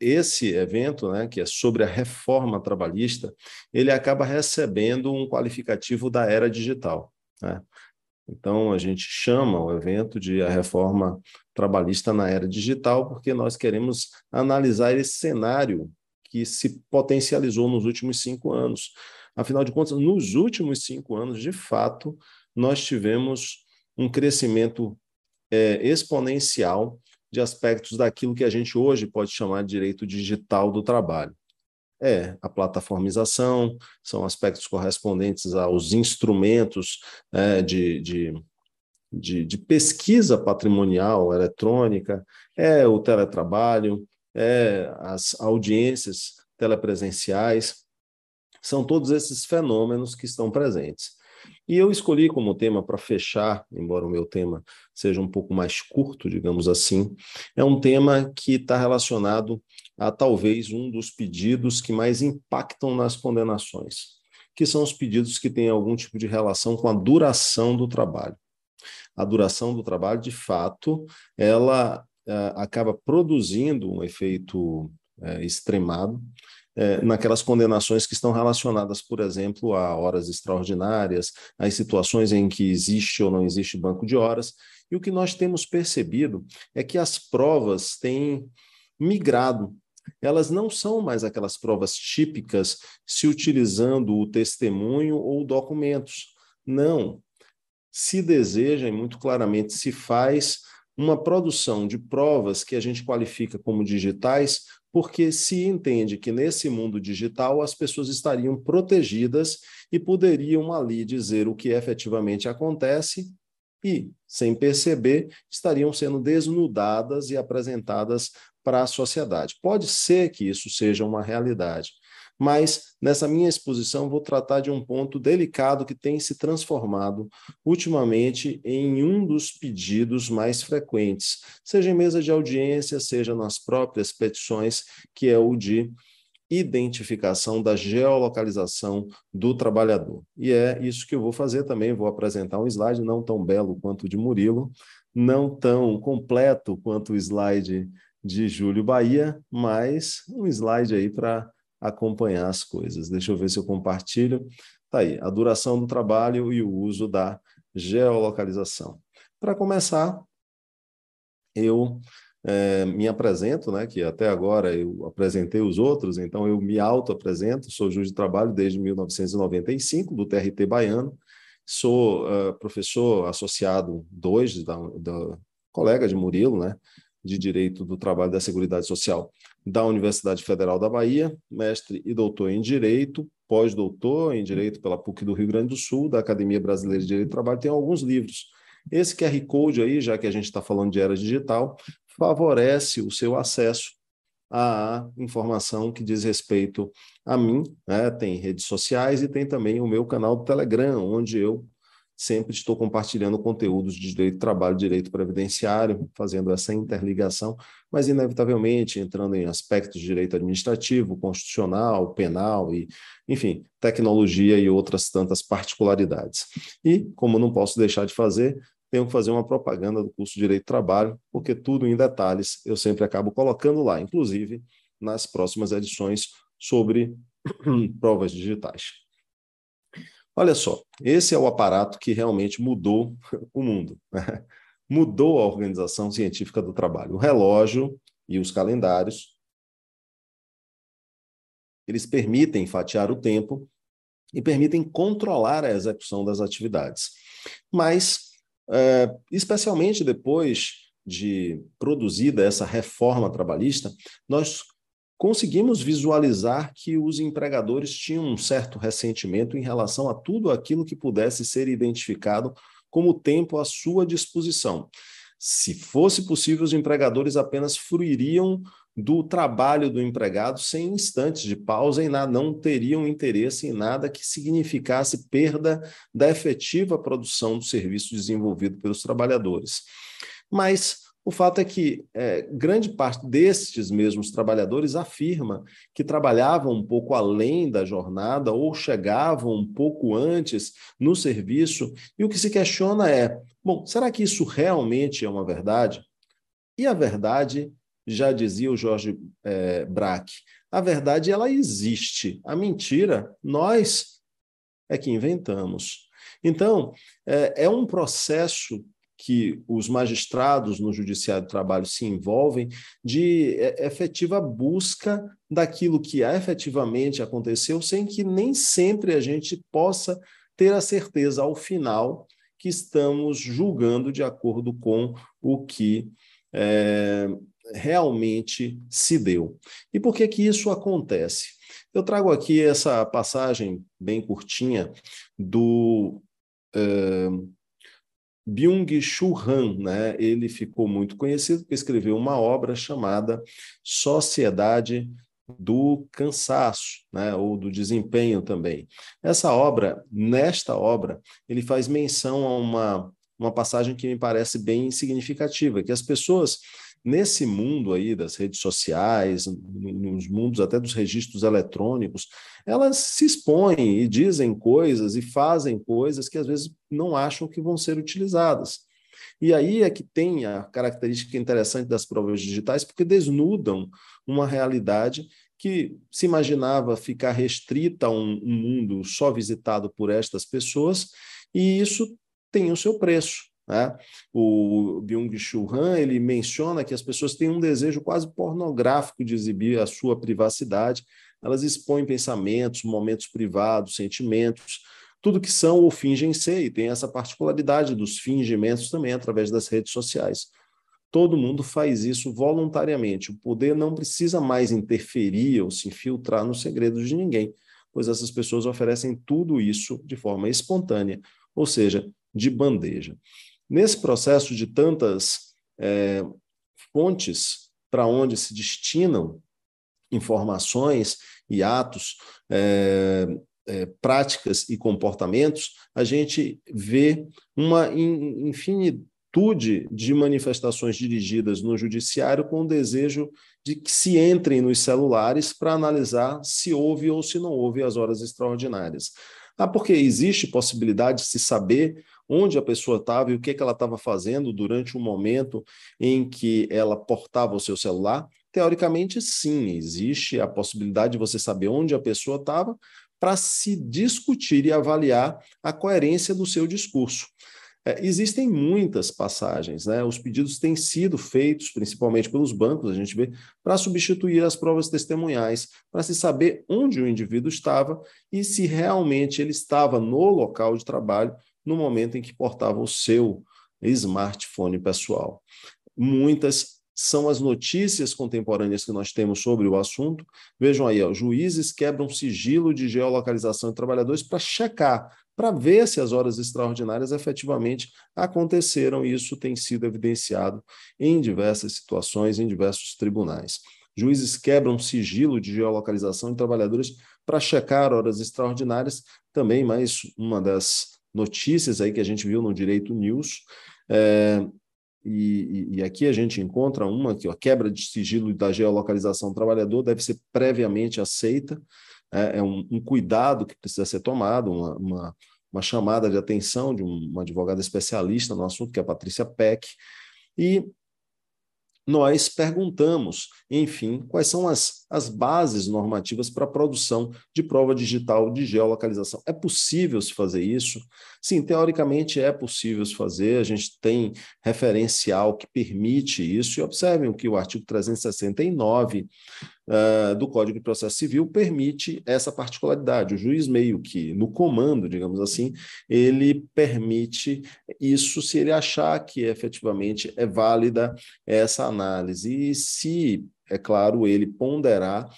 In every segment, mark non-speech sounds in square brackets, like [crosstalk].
esse evento, né, que é sobre a reforma trabalhista, ele acaba recebendo um qualificativo da era digital. Né? Então, a gente chama o evento de a reforma trabalhista na era digital, porque nós queremos analisar esse cenário que se potencializou nos últimos cinco anos. Afinal de contas, nos últimos cinco anos, de fato, nós tivemos um crescimento é, exponencial de aspectos daquilo que a gente hoje pode chamar de direito digital do trabalho. É, a plataformização, são aspectos correspondentes aos instrumentos é, de, de, de, de, pesquisa patrimonial eletrônica, é o teletrabalho, é as audiências telepresenciais, são todos esses fenômenos que estão presentes. E eu escolhi como tema para fechar, embora o meu tema seja um pouco mais curto, digamos assim, é um tema que está relacionado a talvez um dos pedidos que mais impactam nas condenações, que são os pedidos que têm algum tipo de relação com a duração do trabalho. A duração do trabalho, de fato, ela uh, acaba produzindo um efeito uh, extremado é, naquelas condenações que estão relacionadas, por exemplo, a horas extraordinárias, às situações em que existe ou não existe banco de horas. E o que nós temos percebido é que as provas têm migrado. Elas não são mais aquelas provas típicas se utilizando o testemunho ou documentos. Não. Se deseja, e muito claramente se faz, uma produção de provas que a gente qualifica como digitais, porque se entende que nesse mundo digital as pessoas estariam protegidas e poderiam ali dizer o que efetivamente acontece e, sem perceber, estariam sendo desnudadas e apresentadas para a sociedade. Pode ser que isso seja uma realidade, mas nessa minha exposição vou tratar de um ponto delicado que tem se transformado ultimamente em um dos pedidos mais frequentes, seja em mesa de audiência, seja nas próprias petições, que é o de identificação da geolocalização do trabalhador. E é isso que eu vou fazer também, vou apresentar um slide não tão belo quanto o de Murilo, não tão completo quanto o slide de Júlio Bahia, mas um slide aí para acompanhar as coisas. Deixa eu ver se eu compartilho. Tá aí, a duração do trabalho e o uso da geolocalização. Para começar, eu é, me apresento, né, que até agora eu apresentei os outros, então eu me auto-apresento, sou juiz de trabalho desde 1995, do TRT Baiano, sou uh, professor associado 2 da, da colega de Murilo, né, de Direito do Trabalho da Seguridade Social da Universidade Federal da Bahia, mestre e doutor em Direito, pós-doutor em Direito pela PUC do Rio Grande do Sul, da Academia Brasileira de Direito do Trabalho, tem alguns livros. Esse QR Code aí, já que a gente está falando de era digital, favorece o seu acesso à informação que diz respeito a mim. Né? Tem redes sociais e tem também o meu canal do Telegram, onde eu sempre estou compartilhando conteúdos de direito do trabalho, direito previdenciário, fazendo essa interligação, mas inevitavelmente entrando em aspectos de direito administrativo, constitucional, penal e, enfim, tecnologia e outras tantas particularidades. E, como não posso deixar de fazer, tenho que fazer uma propaganda do curso de Direito do Trabalho, porque tudo em detalhes eu sempre acabo colocando lá, inclusive nas próximas edições sobre [clears throat] provas digitais. Olha só, esse é o aparato que realmente mudou [laughs] o mundo, né? mudou a organização científica do trabalho. O relógio e os calendários, eles permitem fatiar o tempo e permitem controlar a execução das atividades. Mas, é, especialmente depois de produzida essa reforma trabalhista, nós conseguimos visualizar que os empregadores tinham um certo ressentimento em relação a tudo aquilo que pudesse ser identificado como tempo à sua disposição. Se fosse possível, os empregadores apenas fruiriam do trabalho do empregado sem instantes de pausa e nada, não teriam interesse em nada que significasse perda da efetiva produção do serviço desenvolvido pelos trabalhadores. Mas o fato é que é, grande parte destes mesmos trabalhadores afirma que trabalhavam um pouco além da jornada ou chegavam um pouco antes no serviço, e o que se questiona é: bom, será que isso realmente é uma verdade? E a verdade já dizia o Jorge é, Braque, a verdade ela existe, a mentira nós é que inventamos. Então, é, é um processo que os magistrados no Judiciário do Trabalho se envolvem de é, efetiva busca daquilo que efetivamente aconteceu, sem que nem sempre a gente possa ter a certeza ao final que estamos julgando de acordo com o que é, realmente se deu. E por que que isso acontece? Eu trago aqui essa passagem bem curtinha do uh, Byung-Chul Han, né? Ele ficou muito conhecido porque escreveu uma obra chamada Sociedade do cansaço, né, ou do desempenho também. Essa obra, nesta obra, ele faz menção a uma, uma passagem que me parece bem significativa, que as pessoas nesse mundo aí das redes sociais, nos mundos até dos registros eletrônicos, elas se expõem e dizem coisas e fazem coisas que às vezes não acham que vão ser utilizadas. E aí é que tem a característica interessante das provas digitais, porque desnudam uma realidade que se imaginava ficar restrita a um, um mundo só visitado por estas pessoas, e isso tem o seu preço. Né? O Byung-Chul Han ele menciona que as pessoas têm um desejo quase pornográfico de exibir a sua privacidade. Elas expõem pensamentos, momentos privados, sentimentos, tudo que são ou fingem ser, e tem essa particularidade dos fingimentos também através das redes sociais. Todo mundo faz isso voluntariamente. O poder não precisa mais interferir ou se infiltrar nos segredos de ninguém, pois essas pessoas oferecem tudo isso de forma espontânea, ou seja, de bandeja. Nesse processo de tantas é, fontes para onde se destinam informações e atos, é, é, práticas e comportamentos, a gente vê uma infinitude de manifestações dirigidas no judiciário com o desejo de que se entrem nos celulares para analisar se houve ou se não houve as horas extraordinárias. Ah, porque existe possibilidade de se saber onde a pessoa estava e o que, que ela estava fazendo durante o momento em que ela portava o seu celular? Teoricamente, sim, existe a possibilidade de você saber onde a pessoa estava para se discutir e avaliar a coerência do seu discurso. É, existem muitas passagens, né? Os pedidos têm sido feitos, principalmente pelos bancos, a gente vê, para substituir as provas testemunhais, para se saber onde o indivíduo estava e se realmente ele estava no local de trabalho no momento em que portava o seu smartphone pessoal. Muitas são as notícias contemporâneas que nós temos sobre o assunto. Vejam aí, ó, juízes quebram sigilo de geolocalização de trabalhadores para checar, para ver se as horas extraordinárias efetivamente aconteceram. E isso tem sido evidenciado em diversas situações, em diversos tribunais. Juízes quebram sigilo de geolocalização de trabalhadores para checar horas extraordinárias, também mais uma das notícias aí que a gente viu no Direito News. É, e, e, aqui a gente encontra uma que a quebra de sigilo da geolocalização do trabalhador deve ser previamente aceita, é, é um, um, cuidado que precisa ser tomado, uma, uma, uma chamada de atenção de um, uma advogada especialista no assunto, que é a Patrícia Peck, e nós perguntamos, enfim, quais são as, as bases normativas para a produção de prova digital de geolocalização. É possível se fazer isso? Sim, teoricamente é possível se fazer, a gente tem referencial que permite isso, e observem que o artigo 369 uh, do Código de Processo Civil permite essa particularidade. O juiz meio que, no comando, digamos assim, ele permite isso se ele achar que efetivamente é válida essa análise. E se, é claro, ele ponderar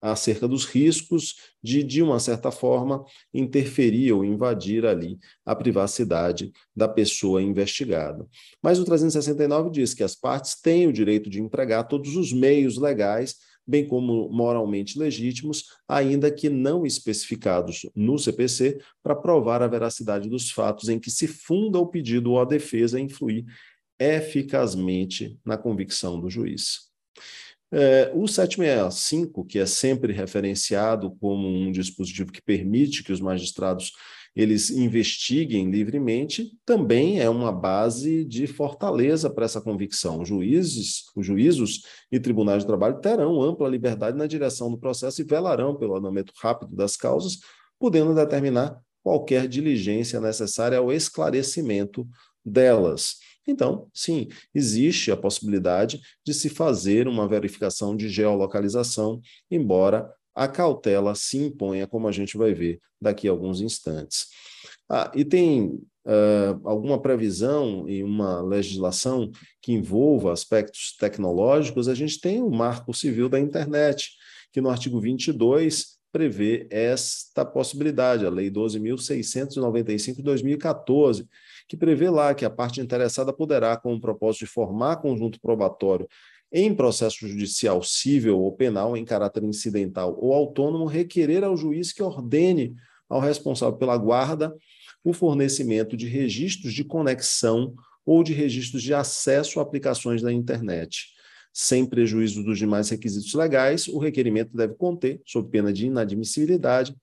acerca dos riscos de, de uma certa forma, interferir ou invadir ali a privacidade da pessoa investigada. Mas o 369 diz que as partes têm o direito de empregar todos os meios legais bem como moralmente legítimos, ainda que não especificados no CPC, para provar a veracidade dos fatos em que se funda o pedido ou a defesa influir eficazmente na convicção do juiz. É, o 765, que é sempre referenciado como um dispositivo que permite que os magistrados eles investiguem livremente, também é uma base de fortaleza para essa convicção. Juízes, os juízos e tribunais de trabalho terão ampla liberdade na direção do processo e velarão pelo andamento rápido das causas, podendo determinar qualquer diligência necessária ao esclarecimento delas. Então, sim, existe a possibilidade de se fazer uma verificação de geolocalização, embora a cautela se imponha, como a gente vai ver daqui a alguns instantes. Ah, e tem uh, alguma previsão em uma legislação que envolva aspectos tecnológicos? A gente tem o Marco Civil da Internet, que no artigo 22 prevê esta possibilidade, a Lei 12.695 de 2014, que prevê lá que a parte interessada poderá, com o propósito de formar conjunto probatório em processo judicial civil ou penal em caráter incidental ou autônomo, requerer ao juiz que ordene ao responsável pela guarda o fornecimento de registros de conexão ou de registros de acesso a aplicações da internet. Sem prejuízo dos demais requisitos legais, o requerimento deve conter, sob pena de inadmissibilidade,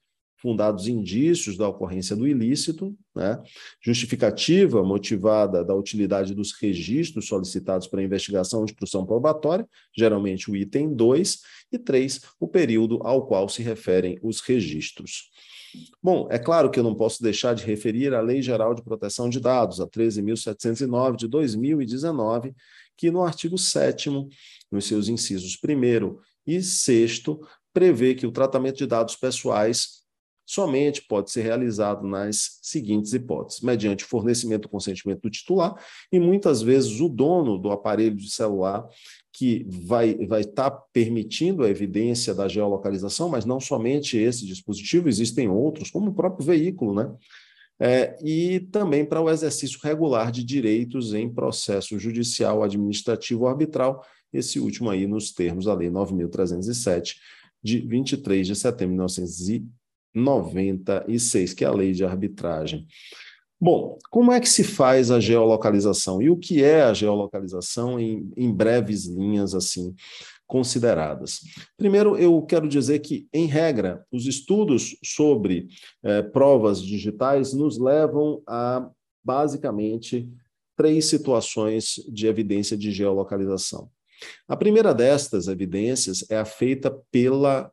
fundados indícios da ocorrência do ilícito, né? justificativa motivada da utilidade dos registros solicitados para investigação ou instrução probatória, geralmente o item 2, e 3, o período ao qual se referem os registros. Bom, é claro que eu não posso deixar de referir a Lei Geral de Proteção de Dados, a 13.709 de 2019, que no artigo 7 nos seus incisos 1 e 6 prevê que o tratamento de dados pessoais somente pode ser realizado nas seguintes hipóteses: mediante fornecimento do consentimento do titular, e muitas vezes o dono do aparelho de celular que vai, vai estar tá permitindo a evidência da geolocalização, mas não somente esse dispositivo, existem outros, como o próprio veículo, né? É, e também para o exercício regular de direitos em processo judicial, administrativo ou arbitral, esse último aí nos termos da Lei 9.307, de 23 de setembro de 1900 96, que é a lei de arbitragem. Bom, como é que se faz a geolocalização? E o que é a geolocalização em, em breves linhas assim consideradas? Primeiro, eu quero dizer que, em regra, os estudos sobre eh, provas digitais nos levam a, basicamente, três situações de evidência de geolocalização. A primeira destas evidências é a feita pela,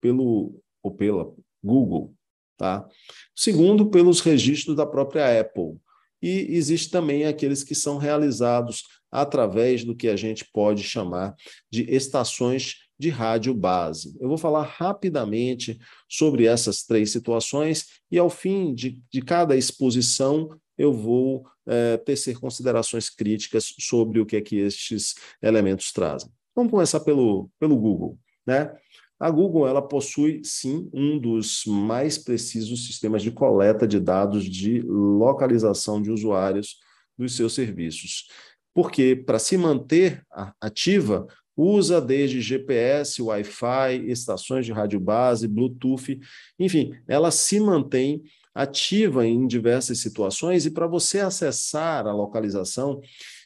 pelo, ou pela, Google. Tá? Segundo, pelos registros da própria Apple. E existe também aqueles que são realizados através do que a gente pode chamar de estações de rádio base. Eu vou falar rapidamente sobre essas três situações e, ao fim de, de cada exposição, eu vou é, tecer considerações críticas sobre o que é que estes elementos trazem. Vamos começar pelo, pelo Google. Né? A Google ela possui sim um dos mais precisos sistemas de coleta de dados de localização de usuários dos seus serviços. Porque para se manter ativa, usa desde GPS, Wi-Fi, estações de rádio base, Bluetooth, enfim, ela se mantém ativa em diversas situações e para você acessar a localização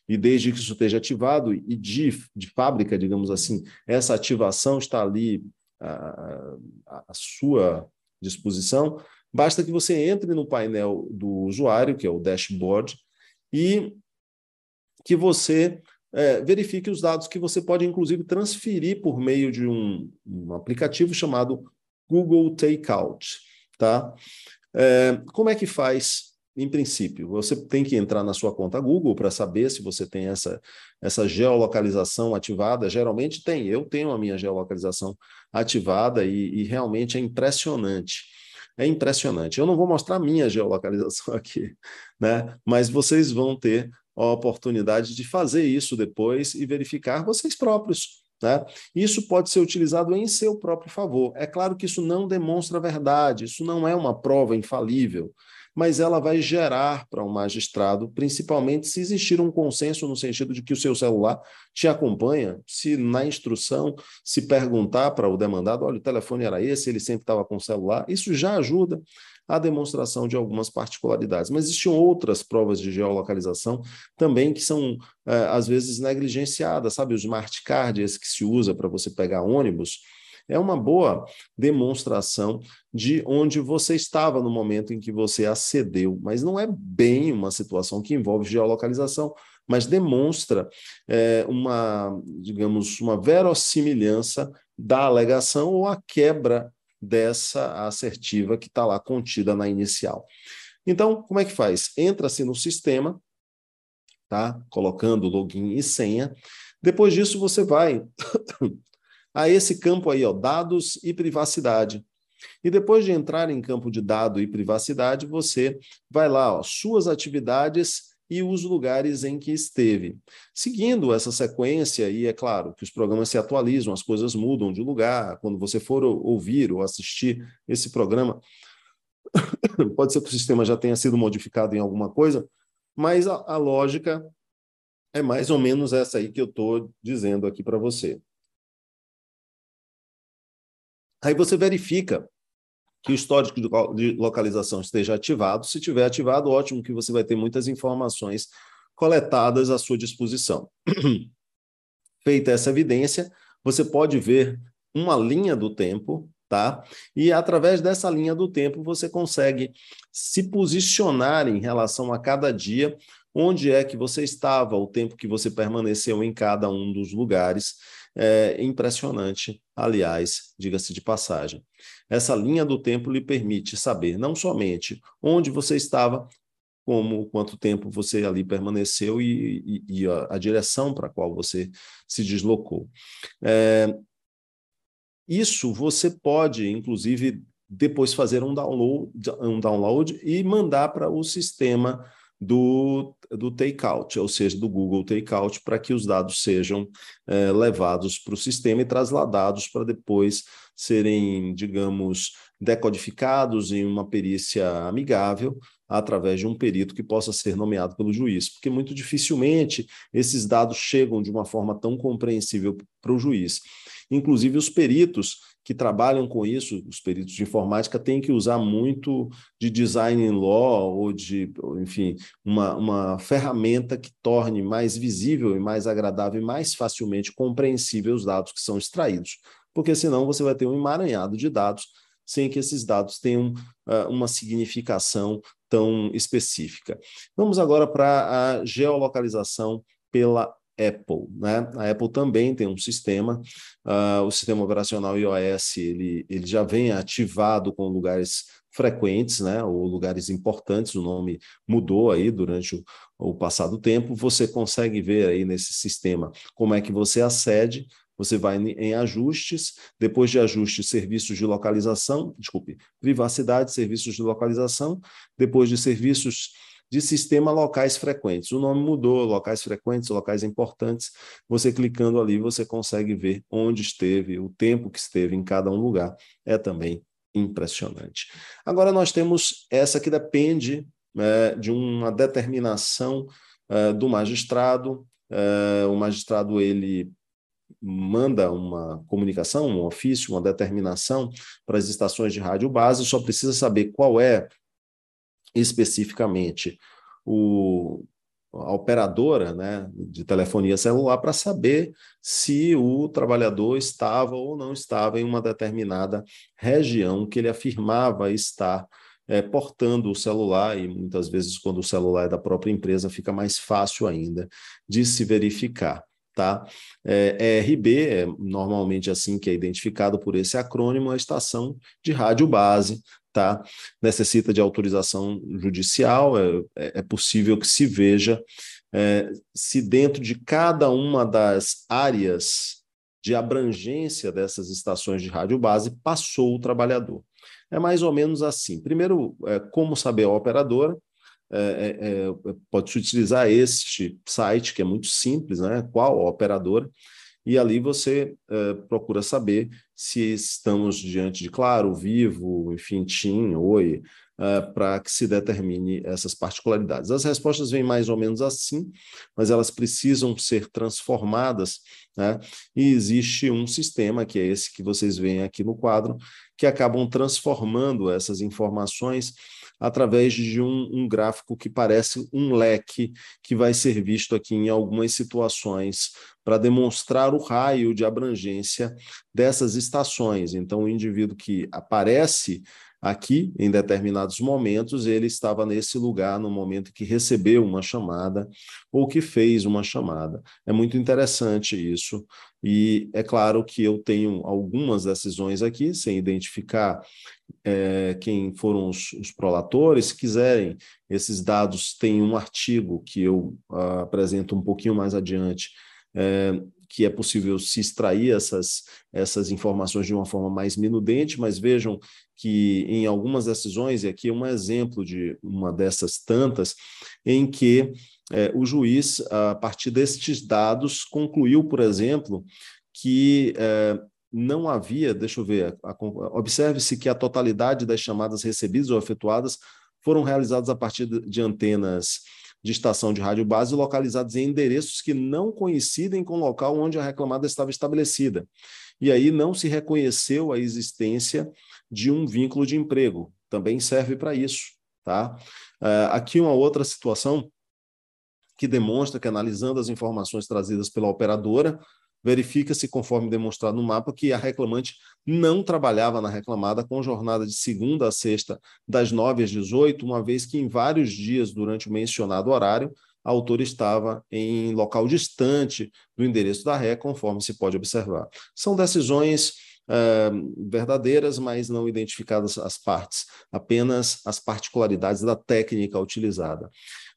e desde que isso esteja ativado e de, de fábrica, digamos assim, essa ativação está ali a sua disposição, basta que você entre no painel do usuário, que é o dashboard, e que você é, verifique os dados que você pode, inclusive, transferir por meio de um, um aplicativo chamado Google Takeout. Tá? É, como é que faz em princípio, você tem que entrar na sua conta Google para saber se você tem essa, essa geolocalização ativada. Geralmente tem, eu tenho a minha geolocalização ativada e, e realmente é impressionante. É impressionante. Eu não vou mostrar minha geolocalização [laughs] aqui, né? mas vocês vão ter a oportunidade de fazer isso depois e verificar vocês próprios. Né? Isso pode ser utilizado em seu próprio favor. É claro que isso não demonstra a verdade, isso não é uma prova infalível mas ela vai gerar para um magistrado, principalmente se existir um consenso no sentido de que o seu celular te acompanha, se na instrução se perguntar para o demandado, olha, o telefone era esse, ele sempre estava com o celular, isso já ajuda a demonstração de algumas particularidades. Mas existem outras provas de geolocalização também que são, é, às vezes, negligenciadas, sabe? O smart card, esse que se usa para você pegar ônibus, é uma boa demonstração de onde você estava no momento em que você acedeu, mas não é bem uma situação que envolve geolocalização, mas demonstra é, uma, digamos, uma verossimilhança da alegação ou a quebra dessa assertiva que está lá contida na inicial. Então, como é que faz? Entra-se no sistema, tá? Colocando login e senha. Depois disso, você vai a esse campo aí, ó, dados e privacidade. E depois de entrar em campo de dado e privacidade, você vai lá, ó, suas atividades e os lugares em que esteve. Seguindo essa sequência, e é claro que os programas se atualizam, as coisas mudam de lugar, quando você for ouvir ou assistir esse programa, [coughs] pode ser que o sistema já tenha sido modificado em alguma coisa, mas a, a lógica é mais ou menos essa aí que eu estou dizendo aqui para você. Aí você verifica que o histórico de localização esteja ativado. Se tiver ativado, ótimo, que você vai ter muitas informações coletadas à sua disposição. [clears throat] Feita essa evidência, você pode ver uma linha do tempo, tá? E através dessa linha do tempo você consegue se posicionar em relação a cada dia, onde é que você estava, o tempo que você permaneceu em cada um dos lugares é impressionante, aliás, diga-se de passagem. Essa linha do tempo lhe permite saber não somente onde você estava, como quanto tempo você ali permaneceu e, e, e a, a, direção para a qual você se deslocou. É, isso você pode, inclusive, depois fazer um download, um download e mandar para o sistema do, do takeout, ou seja, do Google Takeout, para que os dados sejam é, levados para o sistema e trasladados para depois serem, digamos, decodificados em uma perícia amigável através de um perito que possa ser nomeado pelo juiz, porque muito dificilmente esses dados chegam de uma forma tão compreensível para o juiz. Inclusive, os peritos que trabalham com isso, os peritos de informática, têm que usar muito de design in law ou de, enfim, uma, uma ferramenta que torne mais visível e mais agradável e mais facilmente compreensível os dados que são extraídos. Porque senão você vai ter um emaranhado de dados sem que esses dados tenham uh, uma significação tão específica. Vamos agora para a geolocalização pela Apple. Né? A Apple também tem um sistema, uh, o sistema operacional iOS ele, ele já vem ativado com lugares frequentes, né, ou lugares importantes, o nome mudou aí durante o, o passado tempo, você consegue ver aí nesse sistema como é que você acede, você vai em ajustes, depois de ajustes, serviços de localização, desculpe, privacidade, serviços de localização, depois de serviços de sistema locais frequentes. O nome mudou, locais frequentes, locais importantes. Você clicando ali, você consegue ver onde esteve, o tempo que esteve em cada um lugar. É também impressionante. Agora nós temos essa que depende é, de uma determinação é, do magistrado. É, o magistrado ele manda uma comunicação, um ofício, uma determinação para as estações de rádio base, só precisa saber qual é especificamente o, a operadora né, de telefonia celular para saber se o trabalhador estava ou não estava em uma determinada região que ele afirmava estar é, portando o celular, e muitas vezes, quando o celular é da própria empresa, fica mais fácil ainda de se verificar. Tá? É, RB é normalmente assim que é identificado por esse acrônimo, a estação de rádio base, tá? necessita de autorização judicial, é, é, é possível que se veja é, se dentro de cada uma das áreas de abrangência dessas estações de rádio base passou o trabalhador. É mais ou menos assim. Primeiro, é, como saber a operadora? É, é, é pode-se utilizar este site, que é muito simples, né? qual a operadora, e ali você uh, procura saber se estamos diante de Claro, Vivo, enfim, TIM, Oi, uh, para que se determine essas particularidades. As respostas vêm mais ou menos assim, mas elas precisam ser transformadas, né? e existe um sistema, que é esse que vocês veem aqui no quadro, que acabam transformando essas informações através de um, um, gráfico que parece um leque que vai ser visto aqui em algumas situações para demonstrar o raio de abrangência dessas estações. Então, o indivíduo que aparece aqui, em determinados momentos, ele estava nesse lugar no momento que recebeu uma chamada ou que fez uma chamada. É muito interessante isso. E é claro que eu tenho algumas decisões aqui, sem identificar é, quem foram os, os, prolatores. Se quiserem, esses dados têm um artigo que eu uh, apresento um pouquinho mais adiante, é, que é possível se extrair essas, essas informações de uma forma mais minudente, mas vejam que em algumas decisões, e aqui é um exemplo de uma dessas tantas, em que é, o juiz, a partir destes dados, concluiu, por exemplo, que é, não havia, deixa eu ver, observe-se que a totalidade das chamadas recebidas ou efetuadas foram realizadas a partir de antenas de estação de rádio base localizadas em endereços que não coincidem com o local onde a reclamada estava estabelecida. E aí não se reconheceu a existência de um vínculo de emprego. Também serve para isso. Tá? Uh, aqui uma outra situação que demonstra que, analisando as informações trazidas pela operadora, verifica-se, conforme demonstrado no mapa, que a reclamante não trabalhava na reclamada com jornada de segunda a sexta, das 9 às 18, uma vez que em vários dias durante o mencionado horário, a autora estava em local distante do endereço da ré, conforme se pode observar. São decisões uh, verdadeiras, mas não identificadas as partes, apenas as particularidades da técnica utilizada.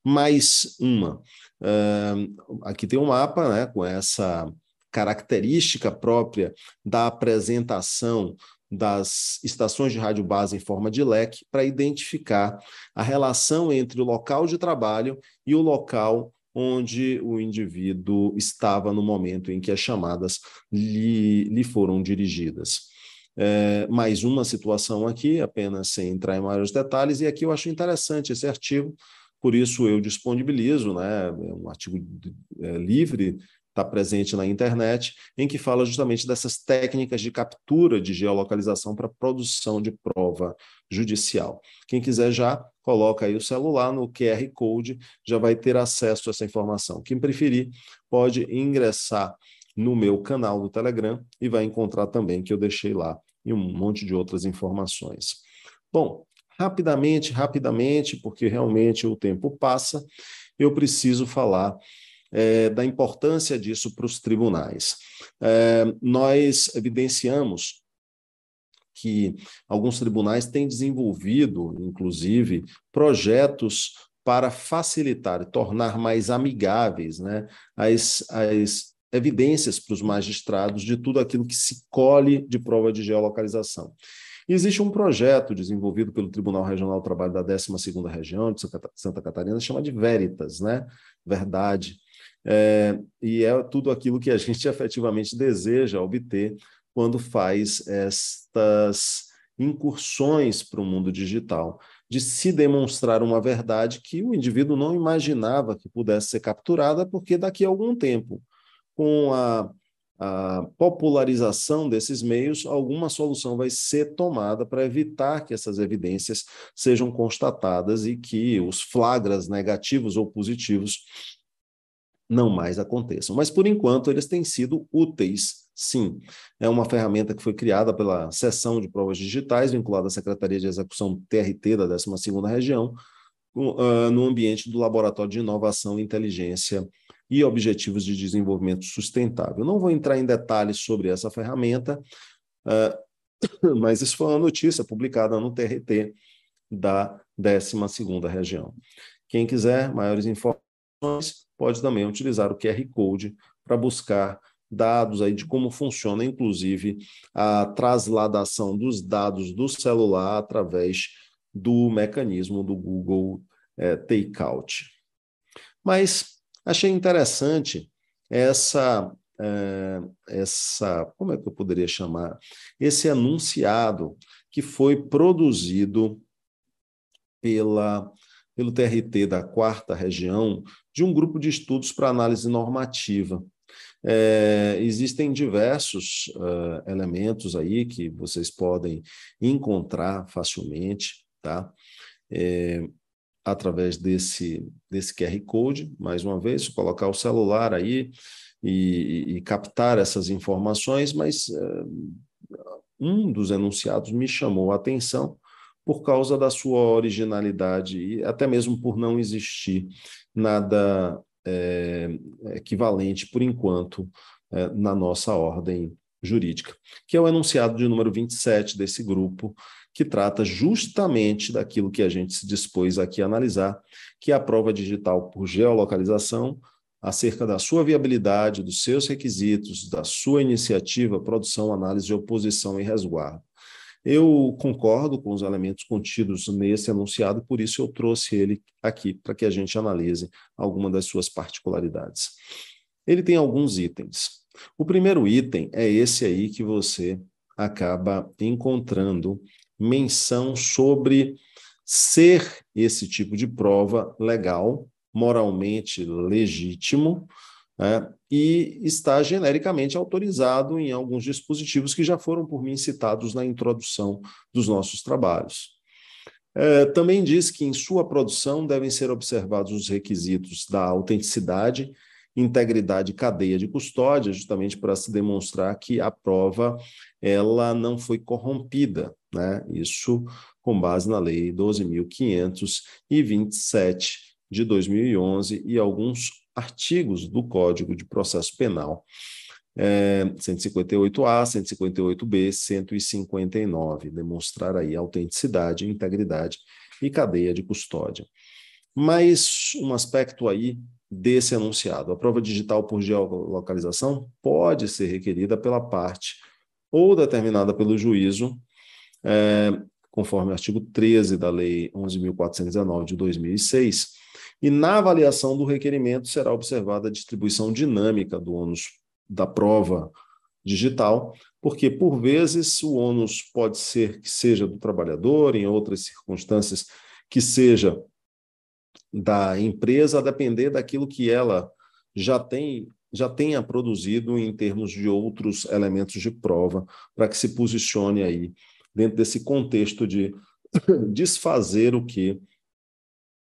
Mais uma. Uh, aqui tem um mapa né, com essa característica própria da apresentação das estações de rádio base em forma de leque para identificar a relação entre o local de trabalho e o local onde o indivíduo estava no momento em que as chamadas lhe, lhe foram dirigidas. É, mais uma situação aqui, apenas sem entrar em maiores detalhes, e aqui eu acho interessante esse artigo, por isso eu disponibilizo, né, é um artigo é, livre está presente na internet, em que fala justamente dessas técnicas de captura de geolocalização para produção de prova judicial. Quem quiser já coloca aí o celular no QR Code, já vai ter acesso a essa informação. Quem preferir pode ingressar no meu canal do Telegram e vai encontrar também que eu deixei lá e um monte de outras informações. Bom, rapidamente, rapidamente, porque realmente o tempo passa, eu preciso falar é, da importância disso para os tribunais. É, nós evidenciamos que alguns tribunais têm desenvolvido, inclusive, projetos para facilitar e tornar mais amigáveis né, as, as evidências para os magistrados de tudo aquilo que se colhe de prova de geolocalização. Existe um projeto desenvolvido pelo Tribunal Regional do Trabalho da 12ª Região de Santa Catarina, chamado de Veritas, né? Verdade. É, e é tudo aquilo que a gente [laughs] efetivamente deseja obter quando faz estas incursões para o mundo digital, de se demonstrar uma verdade que o indivíduo não imaginava que pudesse ser capturada, porque daqui a algum tempo, com a, a popularização desses meios, alguma solução vai ser tomada para evitar que essas evidências sejam constatadas e que os flagras negativos ou positivos não mais aconteçam. Mas, por enquanto, eles têm sido úteis, sim. É uma ferramenta que foi criada pela Seção de Provas Digitais, vinculada à Secretaria de Execução TRT da 12ª Região, uh, no ambiente do Laboratório de Inovação, Inteligência e Objetivos de Desenvolvimento Sustentável. Não vou entrar em detalhes sobre essa ferramenta, uh, [coughs] mas isso foi uma notícia publicada no TRT da 12ª Região. Quem quiser maiores informações, pode também utilizar o QR Code para buscar dados aí de como funciona, inclusive, a trasladação dos dados do celular através do mecanismo do Google é, Takeout. Mas achei interessante essa, é, essa, como é que eu poderia chamar? Esse anunciado que foi produzido pela pelo TRT da quarta região, de um grupo de estudos para análise normativa. É, existem diversos uh, elementos aí que vocês podem encontrar facilmente, tá? É, através desse, desse QR Code, mais uma vez, colocar o celular aí e, e captar essas informações, mas um dos enunciados me chamou a atenção por causa da sua originalidade e até mesmo por não existir nada é, equivalente, por enquanto, é, na nossa ordem jurídica, que é o enunciado de número 27 desse grupo, que trata justamente daquilo que a gente se dispôs aqui a analisar, que é a prova digital por geolocalização, acerca da sua viabilidade, dos seus requisitos, da sua iniciativa, produção, análise oposição e resguardo. Eu concordo com os elementos contidos nesse enunciado, por isso eu trouxe ele aqui para que a gente analise alguma das suas particularidades. Ele tem alguns itens. O primeiro item é esse aí que você acaba encontrando menção sobre ser esse tipo de prova legal, moralmente legítimo, né, e está genericamente autorizado em alguns dispositivos que já foram por mim citados na introdução dos nossos trabalhos. É, também diz que em sua produção devem ser observados os requisitos da autenticidade, integridade e cadeia de custódia, justamente para se demonstrar que a prova ela não foi corrompida, né? Isso com base na lei 12.527 de 2011 e alguns artigos do Código de Processo Penal, é, 158A, 158B, 159, demonstrar aí autenticidade, integridade e cadeia de custódia. Mas um aspecto aí desse enunciado, a prova digital por geolocalização pode ser requerida pela parte ou determinada pelo juízo, é, conforme o artigo 13 da Lei 11.419 de 2006, e na avaliação do requerimento será observada a distribuição dinâmica do ônus da prova digital, porque por vezes o ônus pode ser que seja do trabalhador, em outras circunstâncias que seja da empresa, a depender daquilo que ela já tem já tenha produzido em termos de outros elementos de prova, para que se posicione aí dentro desse contexto de [coughs] desfazer o que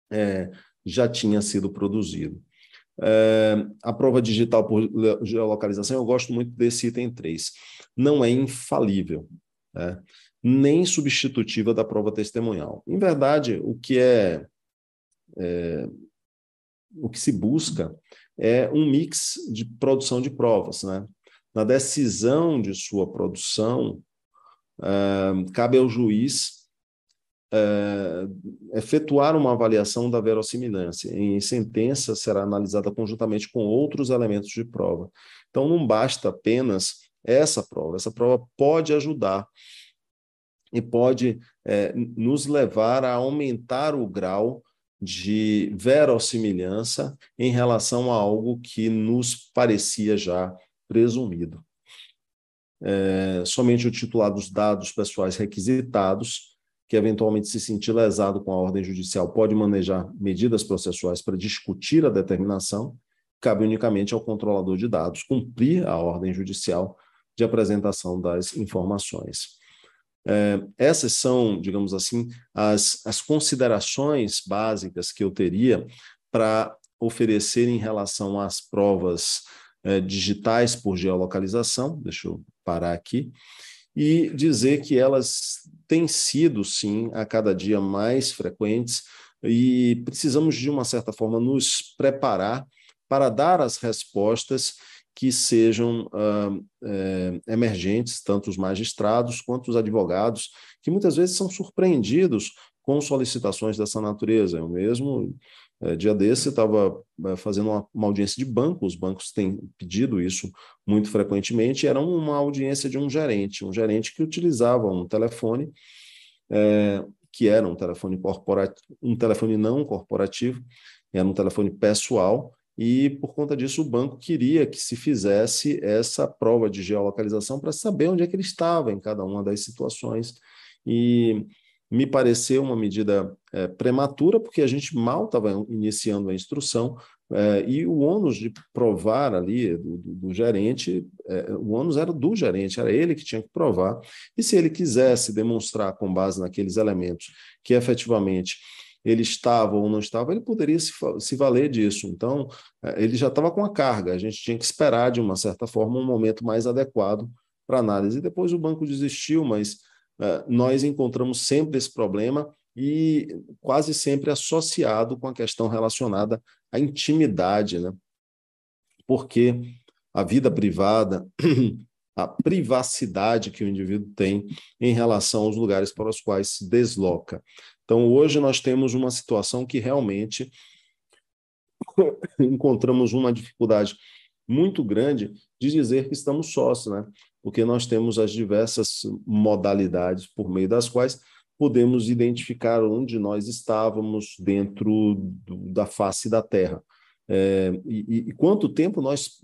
é, já tinha sido produzido. É, a prova digital por geolocalização, eu gosto muito desse item 3. Não é infalível, né? nem substitutiva da prova testemunhal. Em verdade, o que é, é, o que se busca é um mix de produção de provas. Né? Na decisão de sua produção, é, cabe ao juiz é, efetuar uma avaliação da verossimilhança. Em sentença, será analisada conjuntamente com outros elementos de prova. Então, não basta apenas essa prova. Essa prova pode ajudar e pode é, nos levar a aumentar o grau de verossimilhança em relação a algo que nos parecia já presumido. É, somente o titular dos dados pessoais requisitados que eventualmente se sentir lesado com a ordem judicial pode manejar medidas processuais para discutir a determinação, cabe unicamente ao controlador de dados cumprir a ordem judicial de apresentação das informações. É, essas são, digamos assim, as, as considerações básicas que eu teria para oferecer em relação às provas é, digitais por geolocalização. Deixa eu parar aqui e dizer que elas têm sido, sim, a cada dia mais frequentes e precisamos, de uma certa forma, nos preparar para dar as respostas que sejam uh, uh, emergentes, tanto os magistrados quanto os advogados, que muitas vezes são surpreendidos com solicitações dessa natureza. Eu mesmo dia desse estava é, fazendo uma, uma, audiência de banco, os bancos têm pedido isso muito frequentemente, era uma audiência de um gerente, um gerente que utilizava um telefone, é, que era um telefone corporativo, um telefone não corporativo, era um telefone pessoal, e por conta disso o banco queria que se fizesse essa prova de geolocalização para saber onde é que ele estava em cada uma das situações. E me pareceu uma medida é, prematura, porque a gente mal estava iniciando a instrução, é, e o ônus de provar ali do, do, do gerente, é, o ônus era do gerente, era ele que tinha que provar, e se ele quisesse demonstrar com base naqueles elementos que efetivamente ele estava ou não estava, ele poderia se, se valer disso. Então, é, ele já estava com a carga, a gente tinha que esperar, de uma certa forma, um momento mais adequado para análise. E depois o banco desistiu, mas nós encontramos sempre esse problema e quase sempre associado com a questão relacionada à intimidade, né? Porque a vida privada, [clears throat] a privacidade que o indivíduo tem em relação aos lugares para os quais se desloca. Então, hoje nós temos uma situação que realmente [clears throat] encontramos uma dificuldade muito grande de dizer que estamos sós, né? Porque nós temos as diversas modalidades por meio das quais podemos identificar onde nós estávamos dentro do, da face da Terra. É, e, e, quanto tempo nós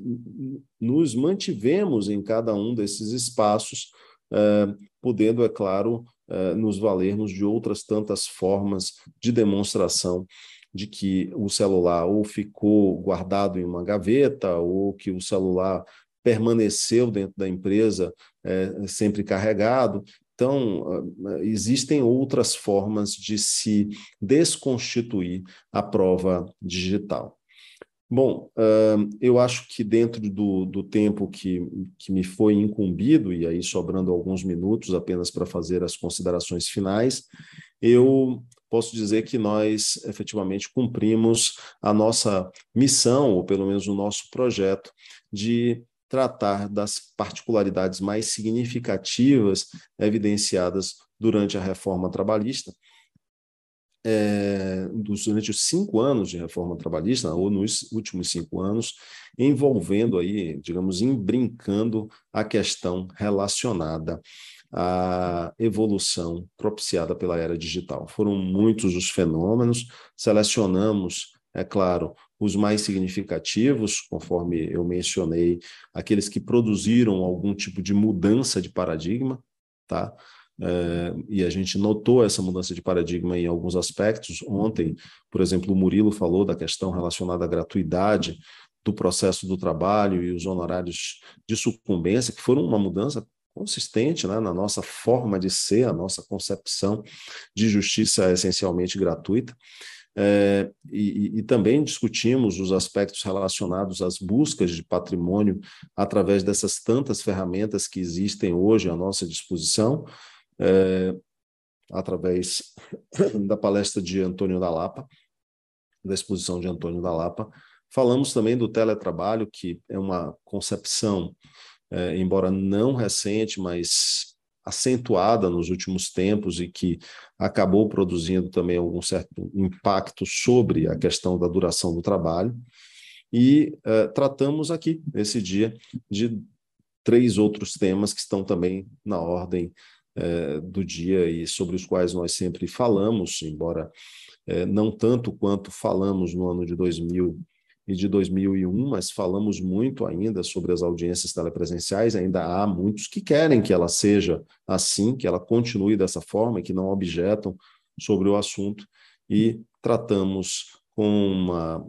nos mantivemos em cada um desses espaços, é, podendo, é claro, é, nos valermos de outras tantas formas de demonstração de que o celular ou ficou guardado em uma gaveta, ou que o celular permaneceu dentro da empresa é, sempre carregado. Então, existem outras formas de se desconstituir a prova digital. Bom, uh, eu acho que dentro do, do tempo que, que me foi incumbido, e aí sobrando alguns minutos apenas para fazer as considerações finais, eu posso dizer que nós efetivamente cumprimos a nossa missão, ou pelo menos o nosso projeto, de tratar das particularidades mais significativas evidenciadas durante a reforma trabalhista, é, durante os cinco anos de reforma trabalhista, ou nos últimos cinco anos, envolvendo aí, digamos, embrincando a questão relacionada à evolução propiciada pela era digital. Foram muitos os fenômenos, selecionamos, é claro, os mais significativos, conforme eu mencionei, aqueles que produziram algum tipo de mudança de paradigma, tá? É, e a gente notou essa mudança de paradigma em alguns aspectos. Ontem, por exemplo, o Murilo falou da questão relacionada à gratuidade do processo do trabalho e os honorários de sucumbência, que foram uma mudança consistente né, na nossa forma de ser, a nossa concepção de justiça essencialmente gratuita. É, e, e, também discutimos os aspectos relacionados às buscas de patrimônio através dessas tantas ferramentas que existem hoje à nossa disposição, é, através [laughs] da palestra de Antônio da Lapa, da exposição de Antônio da Lapa. Falamos também do teletrabalho, que é uma concepção, é, embora não recente, mas acentuada nos últimos tempos e que acabou produzindo também algum certo impacto sobre a questão da duração do trabalho. E é, tratamos aqui, nesse dia, de três outros temas que estão também na ordem é, do dia e sobre os quais nós sempre falamos, embora é, não tanto quanto falamos no ano de 2000 e de 2001, mas falamos muito ainda sobre as audiências telepresenciais. Ainda há muitos que querem que ela seja assim, que ela continue dessa forma, que não objetam sobre o assunto, e tratamos com uma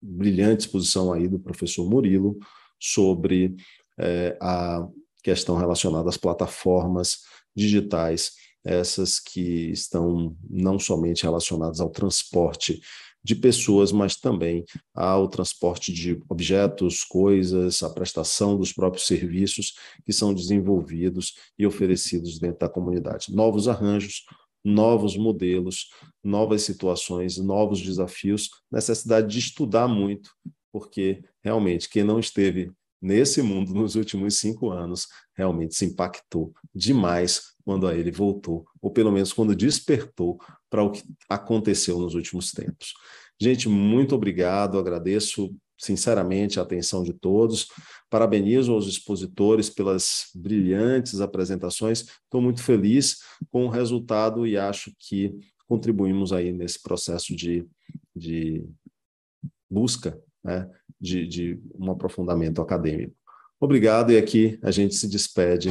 brilhante exposição aí do professor Murilo sobre é, a questão relacionada às plataformas digitais, essas que estão não somente relacionadas ao transporte de pessoas, mas também ao transporte de objetos, coisas, a prestação dos próprios serviços que são desenvolvidos e oferecidos dentro da comunidade. Novos arranjos, novos modelos, novas situações, novos desafios, necessidade de estudar muito, porque realmente quem não esteve nesse mundo nos últimos cinco anos realmente se impactou demais quando a ele voltou, ou pelo menos quando despertou para o que aconteceu nos últimos tempos. Gente, muito obrigado, agradeço sinceramente a atenção de todos, parabenizo aos expositores pelas brilhantes apresentações, estou muito feliz com o resultado e acho que contribuímos aí nesse processo de, de busca né, de, de um aprofundamento acadêmico. Obrigado, e aqui a gente se despede.